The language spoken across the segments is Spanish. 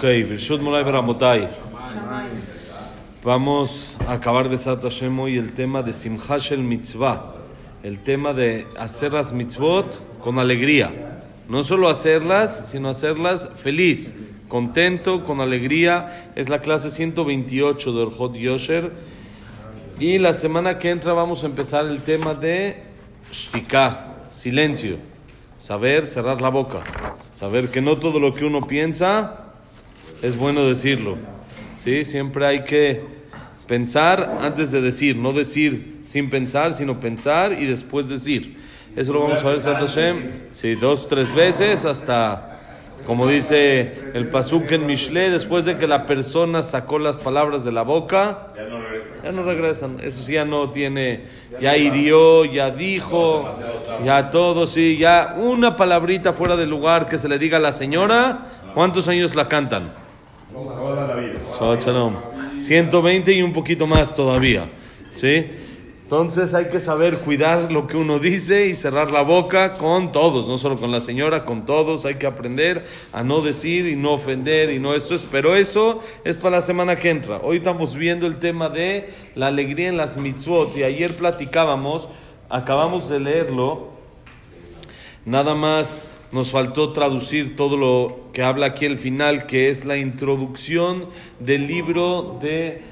Ok, Birshut Moray Baramotai. Vamos a acabar Besat Hashem hoy el tema de Simhash el Mitzvah. El tema de hacer las mitzvot con alegría. No solo hacerlas, sino hacerlas feliz, contento, con alegría. Es la clase 128 de Orhot Yosher. Y la semana que entra vamos a empezar el tema de Shtika, silencio. Saber cerrar la boca. Saber que no todo lo que uno piensa es bueno decirlo. ¿Sí? Siempre hay que pensar antes de decir, no decir sin pensar, sino pensar y después decir. Eso lo vamos a ver, Santo Hashem, sí, dos, tres veces hasta, como dice el Pasuk en Mishle, después de que la persona sacó las palabras de la boca, Ya no regresa. ya no regresan. Eso sí, ya no tiene, ya hirió, ya dijo, ya todo, sí, ya una palabrita fuera del lugar que se le diga a la señora, ¿cuántos años la cantan? Toda la vida. Shabbat Shalom. 120 y un poquito más todavía. ¿Sí? Entonces hay que saber cuidar lo que uno dice y cerrar la boca con todos, no solo con la señora, con todos. Hay que aprender a no decir y no ofender y no esto es. Pero eso es para la semana que entra. Hoy estamos viendo el tema de la alegría en las mitzvot y ayer platicábamos, acabamos de leerlo. Nada más nos faltó traducir todo lo que habla aquí al final, que es la introducción del libro de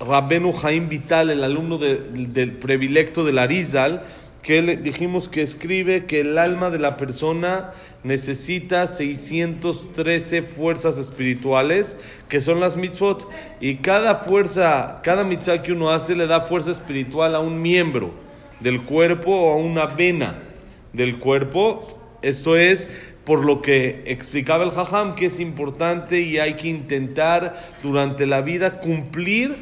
Rabenu Jaim Vital, el alumno de- del predilecto del Arizal, que le dijimos que escribe que el alma de la persona necesita 613 fuerzas espirituales, que son las mitzvot, y cada fuerza, cada mitzvah que uno hace le da fuerza espiritual a un miembro del cuerpo o a una vena del cuerpo. Esto es por lo que explicaba el Jajam, que es importante y hay que intentar durante la vida cumplir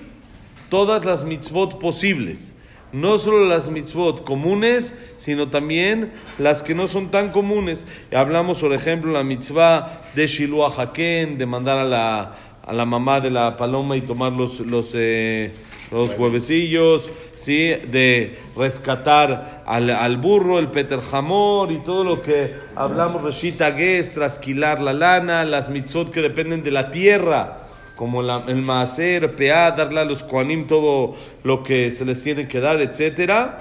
todas las mitzvot posibles. No solo las mitzvot comunes, sino también las que no son tan comunes. Hablamos, por ejemplo, la mitzvah de Shiloh Haken, de mandar a la, a la mamá de la paloma y tomar los, los, eh, los huevecillos, ¿sí? de rescatar al, al burro, el Peter Hamor y todo lo que hablamos, Reshita Ges, trasquilar la lana, las mitzvot que dependen de la tierra como la- el maaser, peá, darle a los koanim todo lo que se les tiene que dar, etcétera.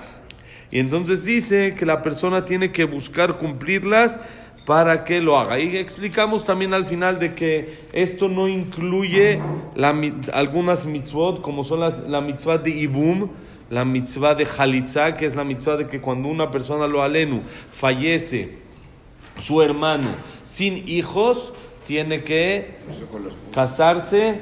Y entonces dice que la persona tiene que buscar cumplirlas para que lo haga. Y explicamos también al final de que esto no incluye la algunas mitzvot, como son las, la mitzvah de Ibum, la mitzvah de Jalitza, que es la mitzvah de que cuando una persona lo alenu fallece, su hermano sin hijos, tiene que casarse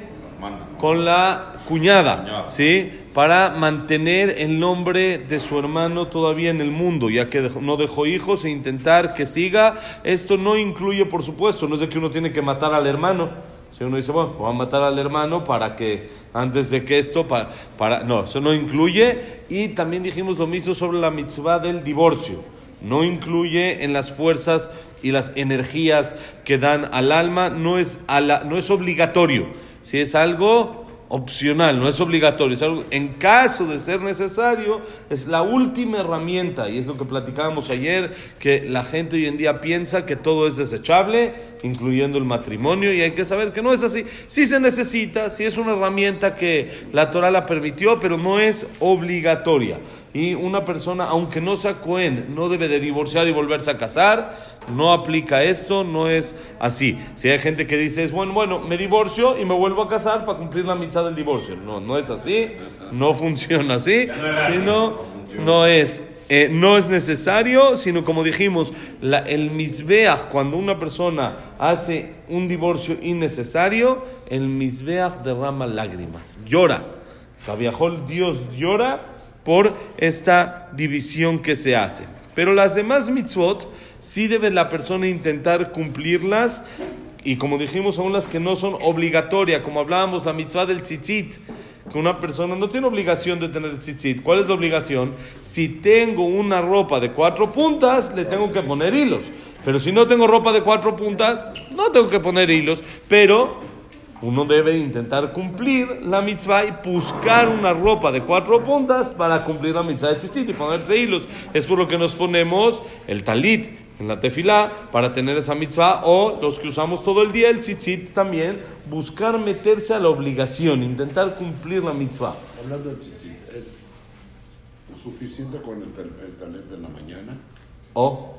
con la cuñada, Cuñada. ¿sí? Para mantener el nombre de su hermano todavía en el mundo, ya que no dejó hijos e intentar que siga. Esto no incluye, por supuesto, no es de que uno tiene que matar al hermano. Si uno dice, bueno, voy a matar al hermano para que, antes de que esto, para, para, no, eso no incluye. Y también dijimos lo mismo sobre la mitzvah del divorcio. No incluye en las fuerzas y las energías que dan al alma, no es, a la- no es obligatorio. Si es algo opcional, no es obligatorio, en caso de ser necesario, es la última herramienta, y es lo que platicábamos ayer, que la gente hoy en día piensa que todo es desechable, incluyendo el matrimonio, y hay que saber que no es así. Sí se necesita, sí es una herramienta que la Torah la permitió, pero no es obligatoria. Y una persona, aunque no sea Cohen, no debe de divorciar y volverse a casar. No aplica esto, no es así. Si hay gente que dice, es bueno, bueno, me divorcio y me vuelvo a casar para cumplir la mitad del divorcio. No, no es así, no funciona así, sino no es, eh, no es necesario, sino como dijimos, el misbeach, cuando una persona hace un divorcio innecesario, el misbeach derrama lágrimas, llora. Tabiajol, Dios llora por esta división que se hace. Pero las demás mitzvot sí debe la persona intentar cumplirlas y como dijimos, aún las que no son obligatorias, como hablábamos, la mitzvah del tzitzit, que una persona no tiene obligación de tener tzitzit. ¿Cuál es la obligación? Si tengo una ropa de cuatro puntas, le tengo que poner hilos. Pero si no tengo ropa de cuatro puntas, no tengo que poner hilos. Pero uno debe intentar cumplir la mitzvah y buscar una ropa de cuatro puntas para cumplir la mitzvah de tzitzit y ponerse hilos. Es por lo que nos ponemos el talit en la tefilá para tener esa mitzvah o los que usamos todo el día, el tzitzit también, buscar meterse a la obligación, intentar cumplir la mitzvah. Hablando del tzitzit, ¿es suficiente con el, tal- el talento en la mañana? O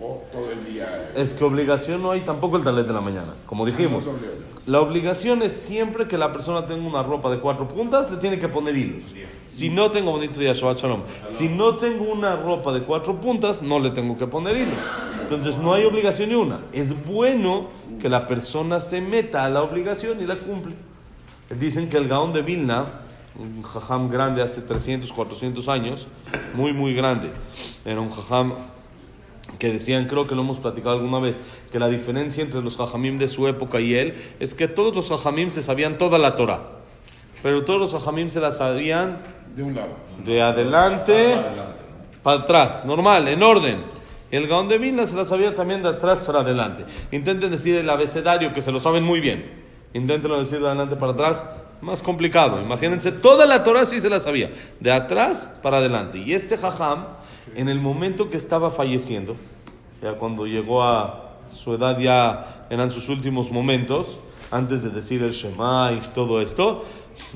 ¿O todo el día? es que obligación no hay tampoco el talet de la mañana, como dijimos. No obligación. La obligación es siempre que la persona tenga una ropa de cuatro puntas, le tiene que poner hilos. Si no tengo bonito día, Shabbat Shalom. Si no tengo una ropa de cuatro puntas, no le tengo que poner hilos. Entonces no hay obligación ni una. Es bueno que la persona se meta a la obligación y la cumple. Dicen que el Gaón de Vilna, un jajam grande hace 300, 400 años, muy, muy grande, era un jajam que decían, creo que lo hemos platicado alguna vez, que la diferencia entre los jajamim de su época y él es que todos los jajamim se sabían toda la Torah, pero todos los jajamim se la sabían De un lado. de adelante para atrás, normal, en orden. Y el Gaón de Vilna se la sabía también de atrás para adelante. Intenten decir el abecedario, que se lo saben muy bien. Inténtenlo decir de adelante para atrás, más complicado. Imagínense, toda la Torah sí se la sabía, de atrás para adelante. Y este jajam, en el momento que estaba falleciendo, ya cuando llegó a su edad, ya eran sus últimos momentos, antes de decir el Shema y todo esto,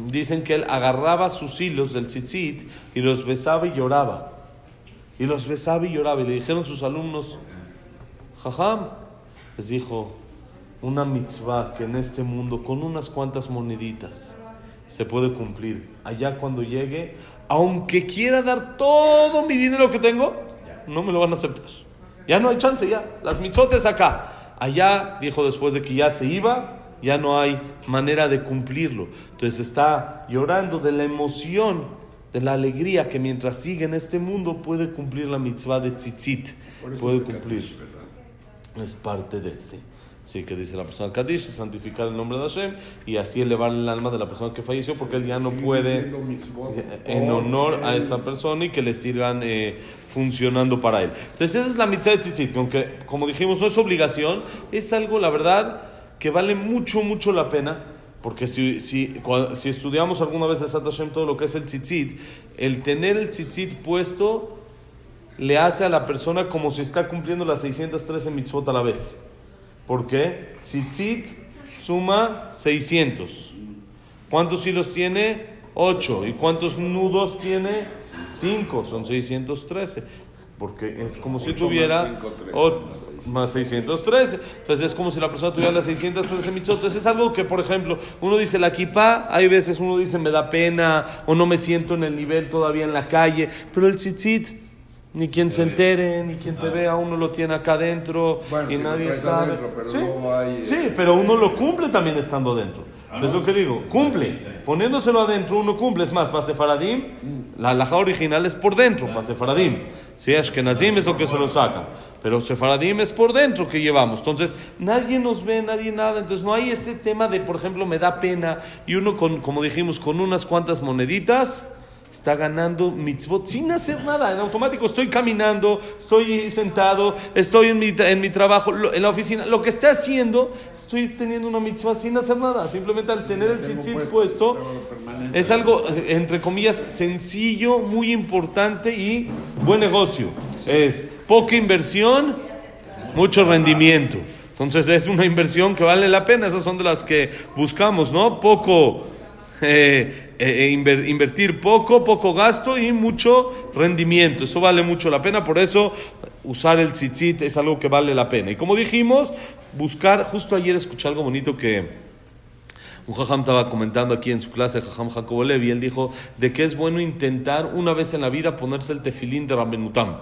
dicen que él agarraba sus hilos del tzitzit y los besaba y lloraba. Y los besaba y lloraba. Y le dijeron sus alumnos, Jajam, les dijo, una mitzvah que en este mundo con unas cuantas moneditas se puede cumplir. Allá cuando llegue, aunque quiera dar todo mi dinero que tengo, no me lo van a aceptar. Ya no hay chance, ya. Las mitzotes acá. Allá, dijo después de que ya se iba, ya no hay manera de cumplirlo. Entonces está llorando de la emoción, de la alegría que mientras sigue en este mundo puede cumplir la mitzvah de tzitzit. Puede cumplir. Es parte de, sí. Sí, que dice la persona Kadish, santificar el nombre de Hashem y así elevar el alma de la persona que falleció porque él ya no puede en honor a esa persona y que le sigan eh, funcionando para él. Entonces esa es la mitzvah de tzitzit, que aunque como dijimos no es obligación, es algo la verdad que vale mucho, mucho la pena. Porque si, si, cua- si estudiamos alguna vez Sat Hashem todo lo que es el tzitzit, el tener el tzitzit puesto le hace a la persona como si está cumpliendo las 613 mitzvot a la vez. ¿Por qué? Tzitzit suma 600. ¿Cuántos hilos tiene? 8. ¿Y cuántos nudos tiene? 5. Son 613. Porque es como si tuviera más o- más más 613. Entonces es como si la persona tuviera las 613 mitzvot. Entonces es algo que, por ejemplo, uno dice la kippah, hay veces uno dice me da pena o no me siento en el nivel todavía en la calle. Pero el tzitzit, ni quien se entere, ni quien te vea, uno lo tiene acá adentro Bueno, y si nadie sabe. adentro, pero sí, hay, eh, sí, pero uno lo cumple también estando dentro. es lo que digo, cumple. Poniéndoselo adentro uno cumple. Es más, para Sefaradim, la alhaja original es por dentro, para Sefaradim. Sí, Ashkenazim es lo que se lo sacan. Pero Sefaradim es por dentro que llevamos. Entonces, nadie nos ve, nadie nada. Entonces, no hay ese tema de, por ejemplo, me da pena. Y uno, con, como dijimos, con unas cuantas moneditas está ganando mitzvot sin hacer nada. En automático estoy caminando, estoy sentado, estoy en mi, en mi trabajo, en la oficina. Lo que esté haciendo, estoy teniendo una mitzvah sin hacer nada. Simplemente al tener el tzitzit puesto, es algo, eh, entre comillas, sencillo, muy importante y buen negocio. Es poca inversión, mucho rendimiento. Entonces es una inversión que vale la pena. Esas son de las que buscamos, ¿no? Poco, eh, eh, inver- invertir poco, poco gasto y mucho rendimiento. Eso vale mucho la pena. Por eso usar el tzitzit es algo que vale la pena. Y como dijimos, buscar, justo ayer escuché algo bonito que... Un jajam estaba comentando aquí en su clase, jajam Jacobo Levi, él dijo de que es bueno intentar una vez en la vida ponerse el tefilín de Ramenutam.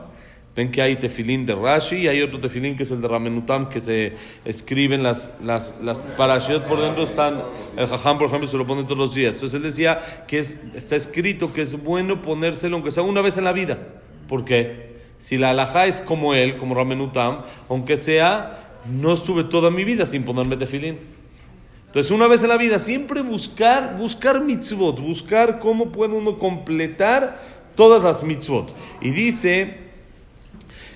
Ven que hay tefilín de Rashi y hay otro tefilín que es el de Ramenutam que se escriben las, las, las parashiot por dentro están, el jajam por ejemplo se lo pone todos los días. Entonces él decía que es, está escrito que es bueno ponérselo aunque sea una vez en la vida. ¿Por qué? Si la alajá es como él, como Ramenutam, aunque sea, no estuve toda mi vida sin ponerme tefilín. Entonces, una vez en la vida, siempre buscar, buscar mitzvot, buscar cómo puede uno completar todas las mitzvot. Y dice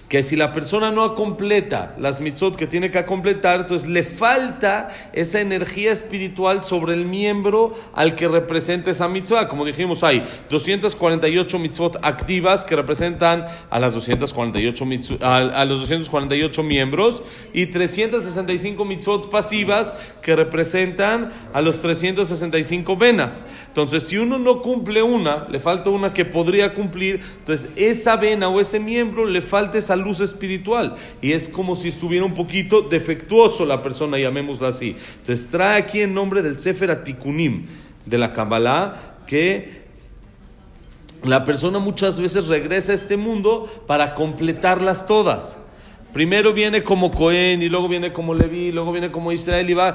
que si la persona no completa las mitzvot que tiene que completar, entonces le falta esa energía espiritual sobre el miembro al que representa esa mitzvah. Como dijimos, hay 248 mitzvot activas que representan a, las 248 a, a los 248 miembros y 365 mitzvot pasivas que representan a los 365 venas. Entonces, si uno no cumple una, le falta una que podría cumplir, entonces esa vena o ese miembro le falta esa luz espiritual. Y es como si estuviera un poquito defectuoso la persona, llamémosla así. Entonces trae aquí en nombre del Sefer Atikunim de la Kabbalah que la persona muchas veces regresa a este mundo para completarlas todas. Primero viene como Cohen y luego viene como Leví, luego viene como Israel y va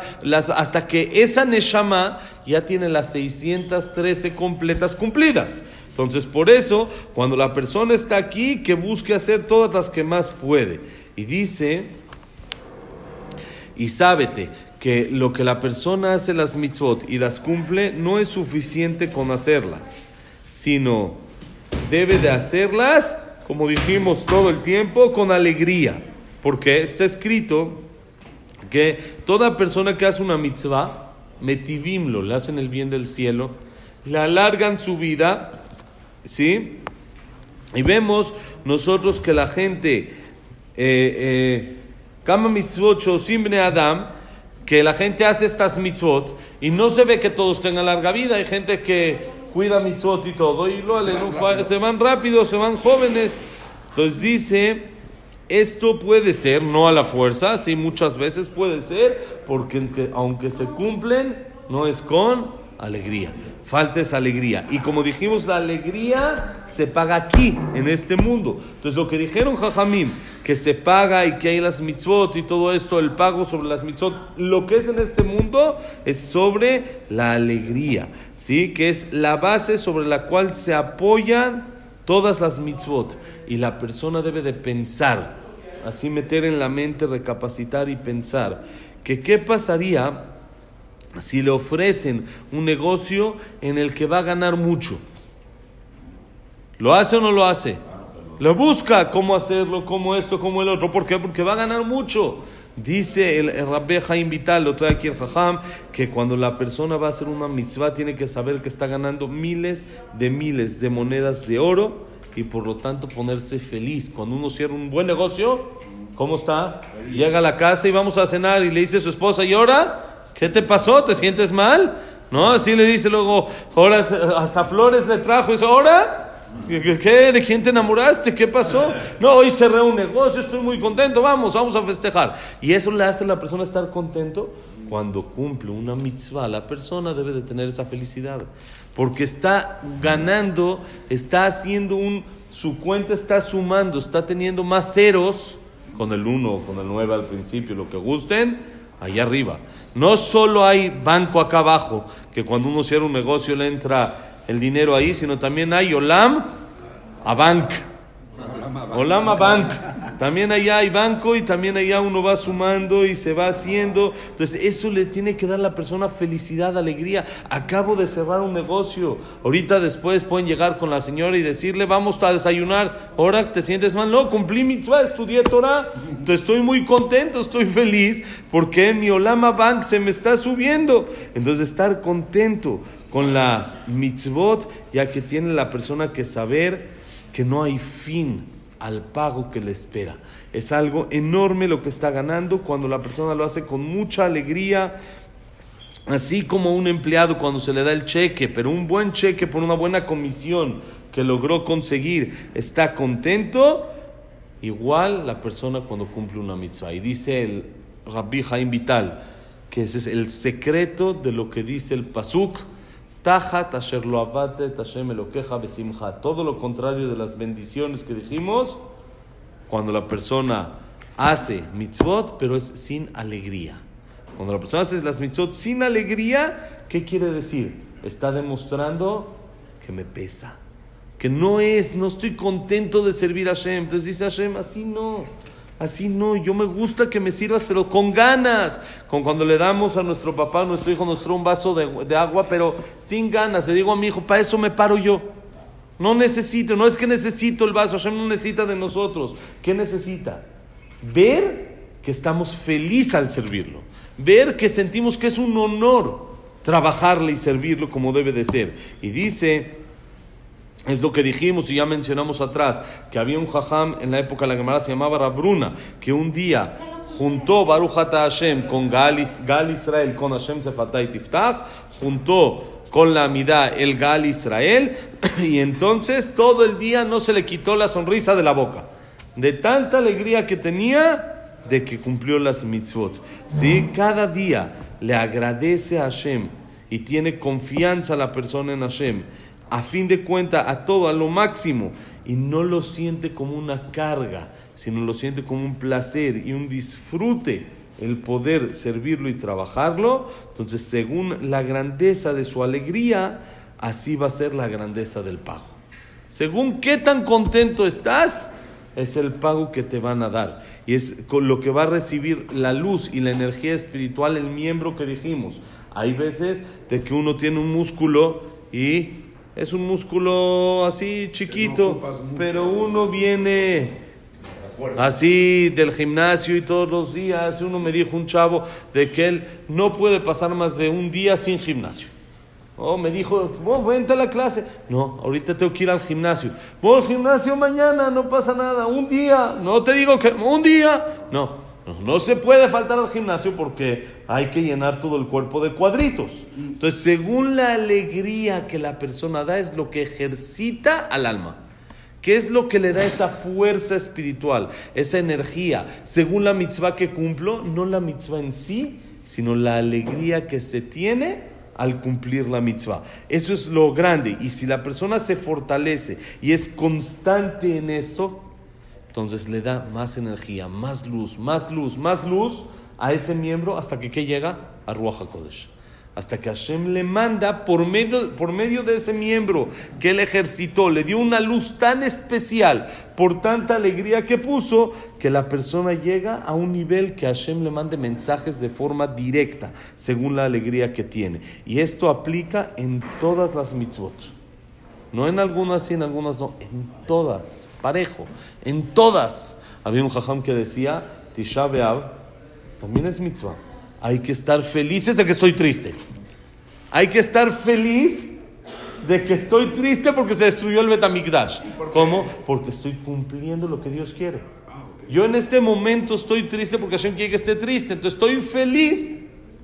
hasta que esa Neshama ya tiene las 613 completas cumplidas. Entonces, por eso, cuando la persona está aquí, que busque hacer todas las que más puede. Y dice, y sábete que lo que la persona hace las mitzvot y las cumple no es suficiente con hacerlas, sino debe de hacerlas, como dijimos todo el tiempo, con alegría. Porque está escrito que toda persona que hace una mitzvah, metivimlo, le hacen el bien del cielo, le alargan su vida ¿Sí? Y vemos nosotros que la gente, eh, Kama mitzvot Adam, que la gente hace estas mitzvot y no se ve que todos tengan larga vida. Hay gente que cuida mitzvot y todo y lo se, se van rápido, se van jóvenes. Entonces dice, esto puede ser, no a la fuerza, sí, muchas veces puede ser, porque aunque se cumplen, no es con alegría. Falta esa alegría. Y como dijimos, la alegría se paga aquí, en este mundo. Entonces, lo que dijeron Jajamim, que se paga y que hay las mitzvot y todo esto, el pago sobre las mitzvot, lo que es en este mundo es sobre la alegría, ¿sí? Que es la base sobre la cual se apoyan todas las mitzvot. Y la persona debe de pensar, así meter en la mente, recapacitar y pensar, que qué pasaría si le ofrecen un negocio en el que va a ganar mucho. ¿Lo hace o no lo hace? Lo busca cómo hacerlo, cómo esto, cómo el otro. ¿Por qué? Porque va a ganar mucho. Dice el, el Rabbi Vital, lo trae aquí el Jajam, que cuando la persona va a hacer una mitzvah tiene que saber que está ganando miles de miles de monedas de oro y por lo tanto ponerse feliz. Cuando uno cierra un buen negocio, ¿cómo está? Llega a la casa y vamos a cenar y le dice a su esposa, ¿y ahora? ¿Qué te pasó? ¿Te sientes mal? No, así le dice luego, ahora hasta flores le trajo. Dice, ¿ahora? ¿Qué? ¿De quién te enamoraste? ¿Qué pasó? No, hoy cerré un negocio, estoy muy contento, vamos, vamos a festejar. Y eso le hace a la persona estar contento. Cuando cumple una mitzvah, la persona debe de tener esa felicidad. Porque está ganando, está haciendo un, su cuenta está sumando, está teniendo más ceros con el 1 con el 9 al principio, lo que gusten, allá arriba. No solo hay banco acá abajo, que cuando uno cierra un negocio le entra el dinero ahí, sino también hay Olam a Bank. Olam a Bank. También allá hay banco y también allá uno va sumando y se va haciendo. Entonces eso le tiene que dar a la persona felicidad, alegría. Acabo de cerrar un negocio. Ahorita después pueden llegar con la señora y decirle, vamos a desayunar. Ahora te sientes mal. No, cumplí mitzvah, estudié Torah. Entonces estoy muy contento, estoy feliz porque mi Olama Bank se me está subiendo. Entonces estar contento con las mitzvot, ya que tiene la persona que saber que no hay fin al pago que le espera. Es algo enorme lo que está ganando cuando la persona lo hace con mucha alegría, así como un empleado cuando se le da el cheque, pero un buen cheque por una buena comisión que logró conseguir, está contento, igual la persona cuando cumple una mitzvah. Y dice el Rabbi Jaim Vital, que ese es el secreto de lo que dice el Pasuk, todo lo contrario de las bendiciones que dijimos, cuando la persona hace mitzvot, pero es sin alegría. Cuando la persona hace las mitzvot sin alegría, ¿qué quiere decir? Está demostrando que me pesa. Que no es, no estoy contento de servir a Hashem. Entonces dice Hashem, así no. Así no, yo me gusta que me sirvas, pero con ganas. Con cuando le damos a nuestro papá, a nuestro hijo, nuestro un vaso de, agua, pero sin ganas. Le digo a mi hijo, para eso me paro yo. No necesito, no es que necesito el vaso, Hashem no necesita de nosotros. ¿Qué necesita? Ver que estamos felices al servirlo. Ver que sentimos que es un honor trabajarle y servirlo como debe de ser. Y dice, es lo que dijimos y ya mencionamos atrás, que había un jajam en la época de la Gemara, se llamaba Rabruna, que un día juntó Baruch Hashem con Gal, Gal Israel, con Hashem Sefatay Tiftach, juntó con la amidad el Gal Israel, y entonces todo el día no se le quitó la sonrisa de la boca. De tanta alegría que tenía, de que cumplió las mitzvot. ¿Sí? Cada día le agradece a Hashem y tiene confianza la persona en Hashem, a fin de cuenta a todo, a lo máximo, y no lo siente como una carga, sino lo siente como un placer y un disfrute el poder servirlo y trabajarlo, entonces según la grandeza de su alegría, así va a ser la grandeza del pago. Según qué tan contento estás, es el pago que te van a dar. Y es con lo que va a recibir la luz y la energía espiritual el miembro que dijimos. Hay veces de que uno tiene un músculo y es un músculo así chiquito, pero uno viene así del gimnasio y todos los días. Uno me dijo un chavo de que él no puede pasar más de un día sin gimnasio. Oh, me dijo, oh, vente a la clase. No, ahorita tengo que ir al gimnasio. Voy al gimnasio mañana, no pasa nada. Un día, no te digo que un día. No, no, se puede faltar al gimnasio porque hay que llenar todo el cuerpo de cuadritos. Entonces, según la alegría que la persona da, es lo que ejercita al alma. ¿Qué es lo que le da esa fuerza espiritual, esa energía? Según la mitzvah que cumplo, no la mitzvah en sí, sino la alegría que se tiene al cumplir la mitzvah. Eso es lo grande. Y si la persona se fortalece y es constante en esto, entonces le da más energía, más luz, más luz, más luz a ese miembro hasta que ¿qué llega a Ruach HaKodesh hasta que Hashem le manda por medio, por medio de ese miembro que él ejercitó, le dio una luz tan especial por tanta alegría que puso, que la persona llega a un nivel que Hashem le mande mensajes de forma directa, según la alegría que tiene. Y esto aplica en todas las mitzvot. No en algunas sí, en algunas no, en todas, parejo, en todas. Había un jajam que decía, Tisha B'Av también es mitzvah. Hay que estar felices de que estoy triste. Hay que estar feliz de que estoy triste porque se destruyó el Betamigdash. ¿Cómo? Porque estoy cumpliendo lo que Dios quiere. Yo en este momento estoy triste porque Hashem quiere que esté triste. Entonces estoy feliz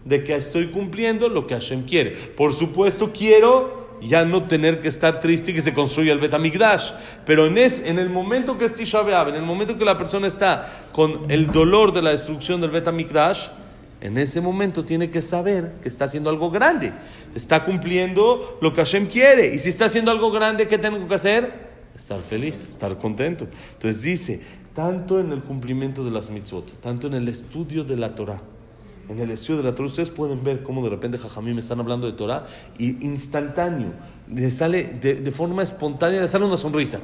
de que estoy cumpliendo lo que Hashem quiere. Por supuesto, quiero ya no tener que estar triste y que se construya el Betamigdash. Pero en, es, en el momento que es Tisha en el momento que la persona está con el dolor de la destrucción del Betamigdash, en ese momento tiene que saber que está haciendo algo grande. Está cumpliendo lo que Hashem quiere. Y si está haciendo algo grande, ¿qué tengo que hacer? Estar feliz, estar contento. Entonces dice, tanto en el cumplimiento de las mitzvot, tanto en el estudio de la Torah, en el estudio de la Torah, ustedes pueden ver cómo de repente Jajamí me están hablando de Torah y instantáneo, le sale de, forma espontánea, le sale una sonrisa.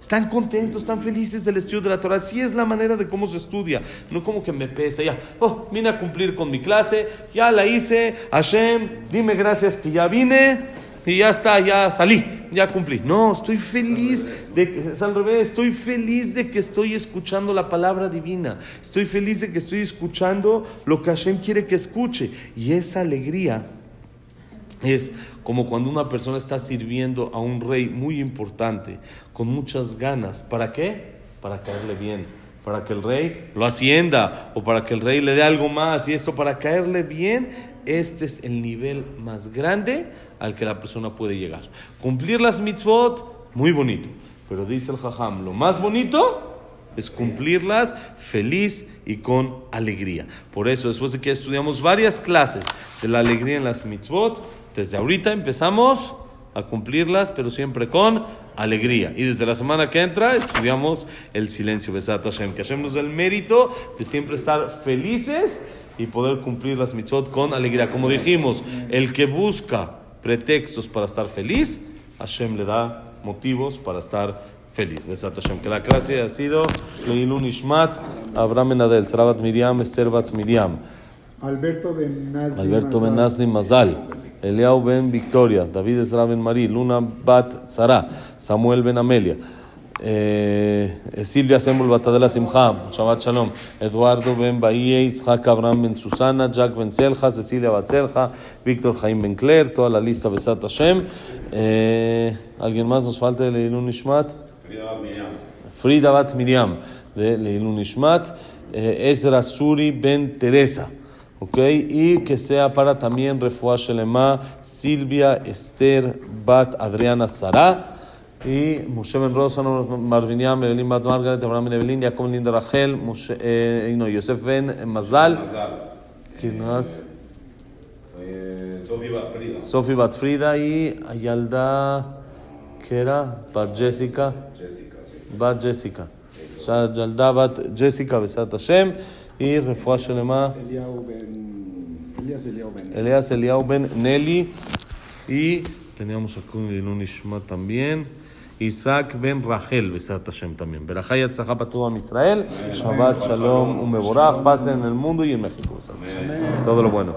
Están contentos, están felices del estudio de la Torah. Así es la manera de cómo se estudia. No como que me pesa, ya, oh, vine a cumplir con mi clase, ya la hice, Hashem, dime gracias que ya vine y ya está, ya salí, ya cumplí. No, estoy feliz de es al revés, estoy feliz de que estoy escuchando la palabra divina. Estoy feliz de que estoy escuchando lo que Hashem quiere que escuche. Y esa alegría es como cuando una persona está sirviendo a un rey muy importante, con muchas ganas. ¿Para qué? Para caerle bien. Para que el rey lo hacienda o para que el rey le dé algo más. Y esto para caerle bien, este es el nivel más grande al que la persona puede llegar. Cumplir las mitzvot, muy bonito. Pero dice el jajam, lo más bonito es cumplirlas feliz y con alegría. Por eso, después de que estudiamos varias clases de la alegría en las mitzvot, desde ahorita empezamos a cumplirlas, pero siempre con alegría. Y desde la semana que entra estudiamos el silencio, Besat Hashem, que Hashem nos el mérito de siempre estar felices y poder cumplir las mitzvot con alegría. Como dijimos, el que busca pretextos para estar feliz, Hashem le da motivos para estar feliz. Besat Hashem. Que la clase ha sido Leilun Ishmat, Abraham Benadel, Sarabat Miriam, Esther Miriam. Alberto Benazli Alberto Benazli Mazal. Eliau ben Victoria, David Ezra ben Marí, Luna bat Sara, Samuel ben Amelia, Silvia Sembul Batadela Simcha, Shabbat Shalom, Eduardo ben Bahie, Itzhak Abraham ben Susana, Jack ben Selja, Cecilia Batzelja, Víctor Jaime ben Claire, toda la lista Besat Hashem. Eh, ¿Alguien más nos falta de Leilun Ishmat? Frida Bat Miriam, de Leilun Ishmat, eh, Ezra Suri ben Teresa. ¿ok? Y que sea para también Refuah Shelema, Silvia Esther Bat Adriana Sara, y Moshe Ben Rosa, Marviniam, Evelyn Bat Margaret, Abraham Ben Evelyn, Jacob Linda Rachel, Moshe, eh, no, Yosef Ben Mazal, ¿quién más? Sofía Frida. Sophie Bat Frida y Ayalda, ¿qué era? Bat Jessica. Jessica, sí. Bat Jessica. O sea, Yalda Bat Jessica, Besat Hashem, y Refuah Shelema. Elías Eliau ben... Elias Eliau ben Nelly y teníamos aquí un Ilun Ishma también. Isaac ben Rachel, Besat Hashem también. Berajá y para todo Israel. Shabbat Shalom, un Meborach, paz en el mundo y en México. Todo lo bueno.